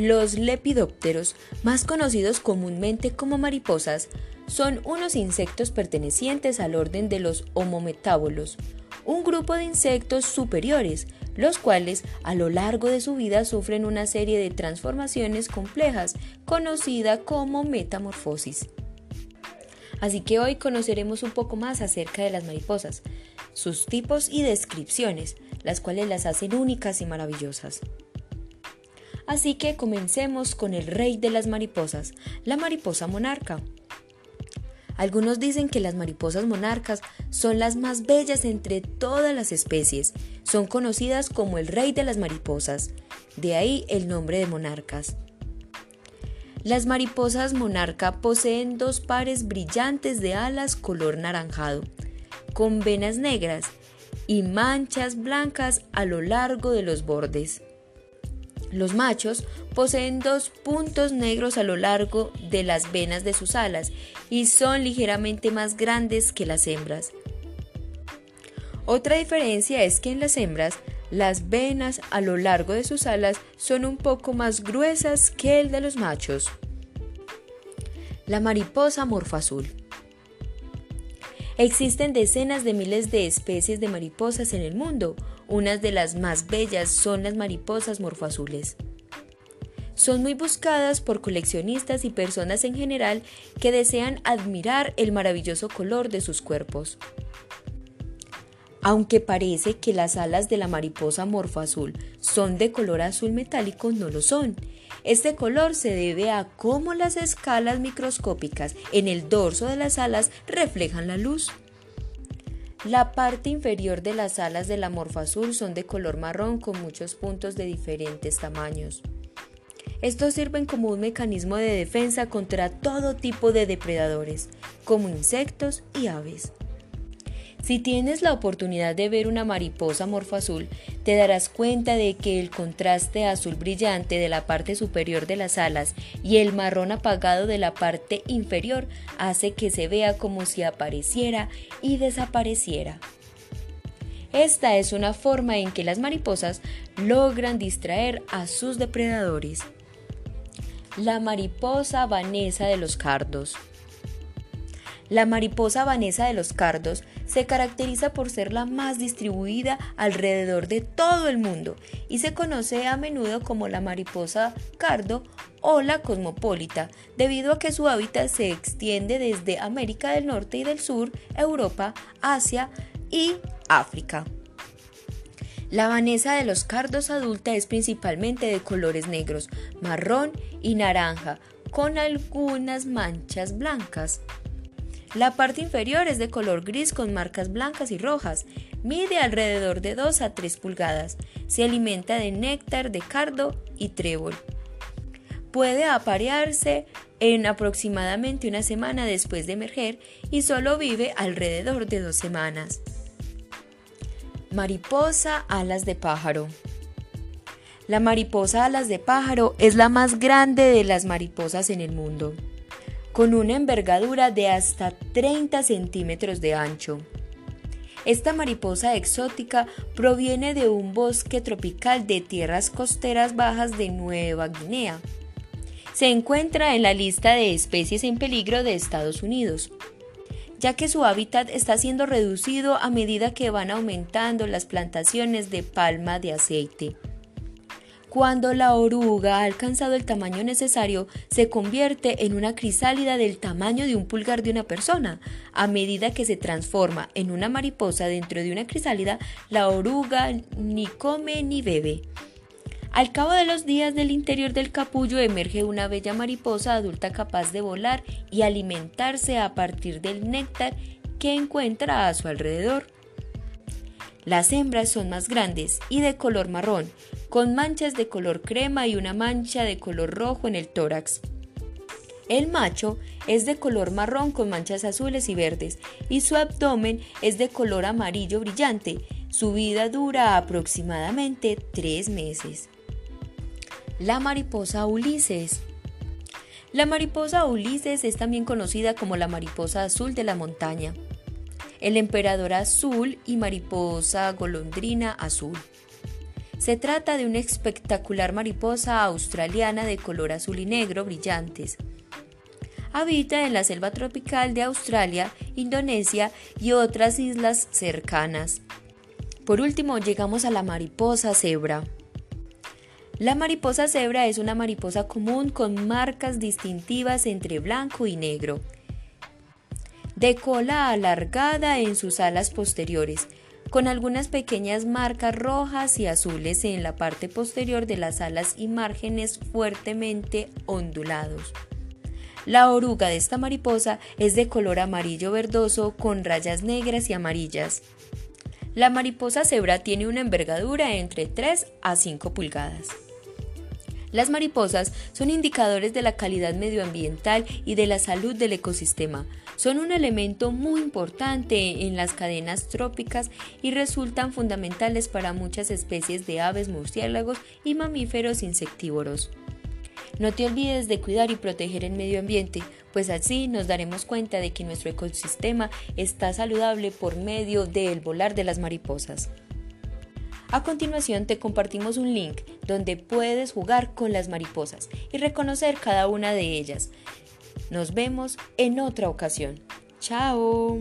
Los lepidópteros, más conocidos comúnmente como mariposas, son unos insectos pertenecientes al orden de los homometábolos, un grupo de insectos superiores, los cuales a lo largo de su vida sufren una serie de transformaciones complejas, conocida como metamorfosis. Así que hoy conoceremos un poco más acerca de las mariposas, sus tipos y descripciones, las cuales las hacen únicas y maravillosas. Así que comencemos con el rey de las mariposas, la mariposa monarca. Algunos dicen que las mariposas monarcas son las más bellas entre todas las especies. Son conocidas como el rey de las mariposas. De ahí el nombre de monarcas. Las mariposas monarca poseen dos pares brillantes de alas color naranjado, con venas negras y manchas blancas a lo largo de los bordes. Los machos poseen dos puntos negros a lo largo de las venas de sus alas y son ligeramente más grandes que las hembras. Otra diferencia es que en las hembras las venas a lo largo de sus alas son un poco más gruesas que el de los machos. La mariposa morfo azul. Existen decenas de miles de especies de mariposas en el mundo. Unas de las más bellas son las mariposas morfoazules. Son muy buscadas por coleccionistas y personas en general que desean admirar el maravilloso color de sus cuerpos. Aunque parece que las alas de la mariposa morfo azul son de color azul metálico, no lo son. Este color se debe a cómo las escalas microscópicas en el dorso de las alas reflejan la luz. La parte inferior de las alas de la azul son de color marrón con muchos puntos de diferentes tamaños. Estos sirven como un mecanismo de defensa contra todo tipo de depredadores, como insectos y aves. Si tienes la oportunidad de ver una mariposa morfo azul, te darás cuenta de que el contraste azul brillante de la parte superior de las alas y el marrón apagado de la parte inferior hace que se vea como si apareciera y desapareciera. Esta es una forma en que las mariposas logran distraer a sus depredadores. La mariposa vanesa de los cardos. La mariposa vanesa de los cardos se caracteriza por ser la más distribuida alrededor de todo el mundo y se conoce a menudo como la mariposa cardo o la cosmopolita, debido a que su hábitat se extiende desde América del Norte y del Sur, Europa, Asia y África. La vanesa de los cardos adulta es principalmente de colores negros, marrón y naranja, con algunas manchas blancas. La parte inferior es de color gris con marcas blancas y rojas. Mide alrededor de 2 a 3 pulgadas. Se alimenta de néctar de cardo y trébol. Puede aparearse en aproximadamente una semana después de emerger y solo vive alrededor de dos semanas. Mariposa alas de pájaro. La mariposa alas de pájaro es la más grande de las mariposas en el mundo con una envergadura de hasta 30 centímetros de ancho. Esta mariposa exótica proviene de un bosque tropical de tierras costeras bajas de Nueva Guinea. Se encuentra en la lista de especies en peligro de Estados Unidos, ya que su hábitat está siendo reducido a medida que van aumentando las plantaciones de palma de aceite. Cuando la oruga ha alcanzado el tamaño necesario, se convierte en una crisálida del tamaño de un pulgar de una persona. A medida que se transforma en una mariposa dentro de una crisálida, la oruga ni come ni bebe. Al cabo de los días del interior del capullo emerge una bella mariposa adulta capaz de volar y alimentarse a partir del néctar que encuentra a su alrededor. Las hembras son más grandes y de color marrón, con manchas de color crema y una mancha de color rojo en el tórax. El macho es de color marrón con manchas azules y verdes y su abdomen es de color amarillo brillante. Su vida dura aproximadamente tres meses. La mariposa Ulises. La mariposa Ulises es también conocida como la mariposa azul de la montaña, el emperador azul y mariposa golondrina azul. Se trata de una espectacular mariposa australiana de color azul y negro brillantes. Habita en la selva tropical de Australia, Indonesia y otras islas cercanas. Por último, llegamos a la mariposa cebra. La mariposa cebra es una mariposa común con marcas distintivas entre blanco y negro. De cola alargada en sus alas posteriores, con algunas pequeñas marcas rojas y azules en la parte posterior de las alas y márgenes fuertemente ondulados. La oruga de esta mariposa es de color amarillo verdoso con rayas negras y amarillas. La mariposa cebra tiene una envergadura entre 3 a 5 pulgadas. Las mariposas son indicadores de la calidad medioambiental y de la salud del ecosistema. Son un elemento muy importante en las cadenas trópicas y resultan fundamentales para muchas especies de aves, murciélagos y mamíferos insectívoros. No te olvides de cuidar y proteger el medio ambiente, pues así nos daremos cuenta de que nuestro ecosistema está saludable por medio del volar de las mariposas. A continuación te compartimos un link donde puedes jugar con las mariposas y reconocer cada una de ellas. Nos vemos en otra ocasión. ¡Chao!